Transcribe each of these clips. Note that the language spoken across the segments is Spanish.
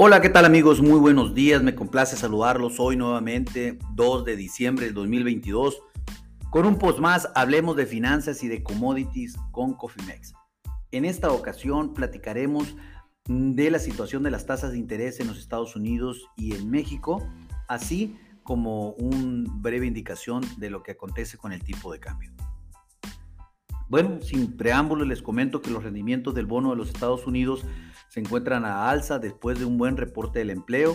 Hola, ¿qué tal amigos? Muy buenos días, me complace saludarlos hoy nuevamente, 2 de diciembre del 2022. Con un post más, hablemos de finanzas y de commodities con Cofimex. En esta ocasión platicaremos de la situación de las tasas de interés en los Estados Unidos y en México, así como una breve indicación de lo que acontece con el tipo de cambio. Bueno, sin preámbulo les comento que los rendimientos del bono de los Estados Unidos se encuentran a alza después de un buen reporte del empleo.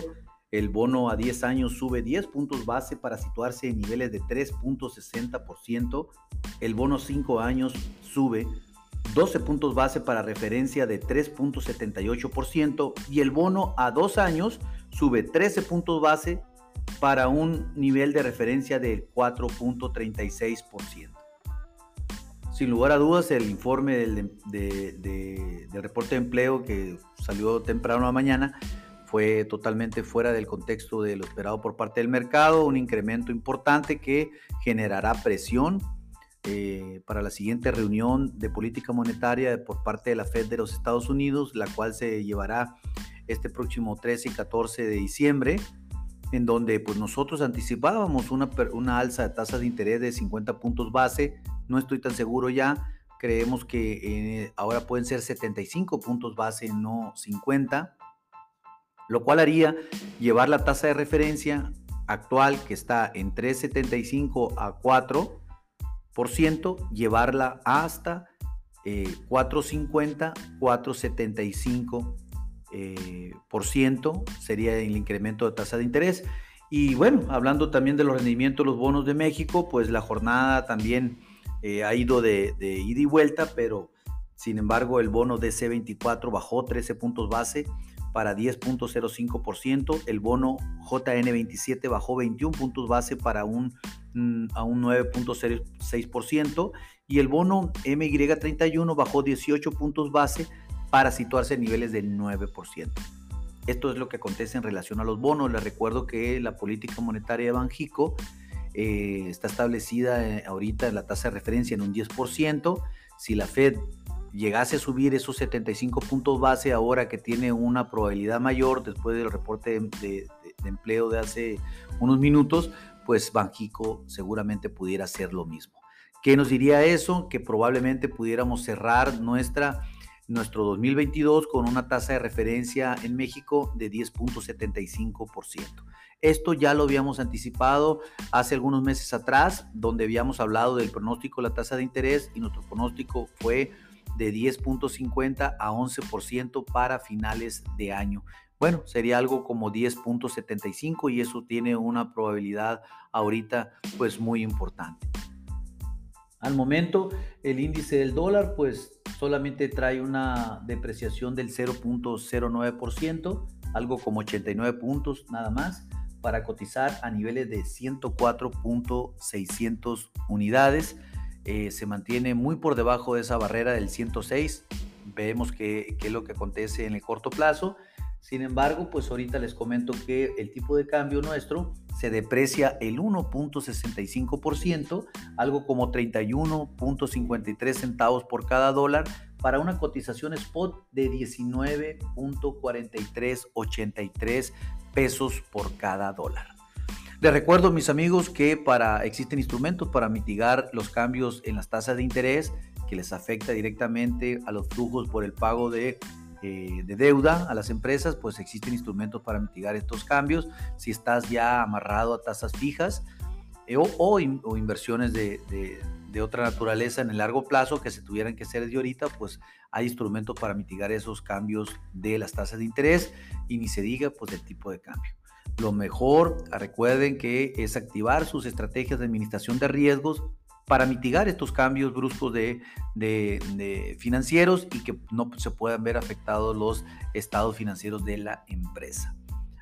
El bono a 10 años sube 10 puntos base para situarse en niveles de 3.60%. El bono 5 años sube 12 puntos base para referencia de 3.78% y el bono a 2 años sube 13 puntos base para un nivel de referencia del 4.36%. Sin lugar a dudas, el informe del, reporte de empleo que salió temprano a mañana fue totalmente fuera del contexto de lo esperado por parte del mercado, un incremento importante que generará presión eh, para la siguiente reunión de política monetaria por parte de la Fed de los Estados Unidos, la cual se llevará este próximo 13 y 14 de diciembre, en donde pues nosotros anticipábamos una, una alza de tasas de interés de 50 puntos base no estoy tan seguro ya. Creemos que eh, ahora pueden ser 75 puntos base, no 50, lo cual haría llevar la tasa de referencia actual que está en 3,75 a 4%, llevarla hasta 4,50, 4,75%. Eh, por ciento sería el incremento de tasa de interés. Y bueno, hablando también de los rendimientos de los bonos de México, pues la jornada también eh, ha ido de, ida y vuelta, pero sin embargo el bono DC24 bajó 13 puntos base para 10.05%, el bono JN27 bajó 21 puntos base para un, mm, a un 9.06% y el bono MY31 bajó 18 puntos base para situarse en niveles del 9%. Esto es lo que acontece en relación a los bonos. Les recuerdo que la política monetaria de Banjico eh, está establecida eh, ahorita la tasa de referencia en un 10%. Si la Fed llegase a subir esos 75 puntos base ahora que tiene una probabilidad mayor después del reporte de, empleo de hace unos minutos, pues Banjico seguramente pudiera hacer lo mismo. ¿Qué nos diría eso? Que probablemente pudiéramos cerrar nuestra, nuestro 2022 con una tasa de referencia en México de 10.75%. Esto ya lo habíamos anticipado hace algunos meses atrás, donde habíamos hablado del pronóstico de la tasa de interés y nuestro pronóstico fue de 10.50 a 11% para finales de año. Bueno, sería algo como 10.75 y eso tiene una probabilidad ahorita pues muy importante. Al momento el índice del dólar pues solamente trae una depreciación del 0.09%, algo como 89 puntos nada más para cotizar a niveles de 104.600 unidades. Eh, se mantiene muy por debajo de esa barrera del 106. Vemos qué es lo que acontece en el corto plazo. Sin embargo, pues ahorita les comento que el tipo de cambio nuestro se deprecia el 1.65%, algo como 31.53 centavos por cada dólar, para una cotización spot de 19.4383 pesos por cada dólar. Les recuerdo, mis amigos, que para, existen instrumentos para mitigar los cambios en las tasas de interés que les afecta directamente a los flujos por el pago de, eh, deuda a las empresas, pues existen instrumentos para mitigar estos cambios. Si estás ya amarrado a tasas fijas eh, o, inversiones de, de, otra naturaleza en el largo plazo que se tuvieran que hacer de ahorita, pues hay instrumentos para mitigar esos cambios de las tasas de interés y ni se diga pues del tipo de cambio. Lo mejor, recuerden que es activar sus estrategias de administración de riesgos para mitigar estos cambios bruscos de, financieros y que no se puedan ver afectados los estados financieros de la empresa.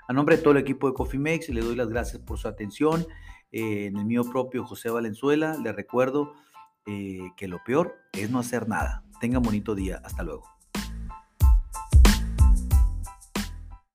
A nombre de todo el equipo de Cofimex, le doy las gracias por su atención. Eh, en el mío propio, José Valenzuela, le recuerdo eh, que lo peor es no hacer nada. Tenga bonito día. Hasta luego.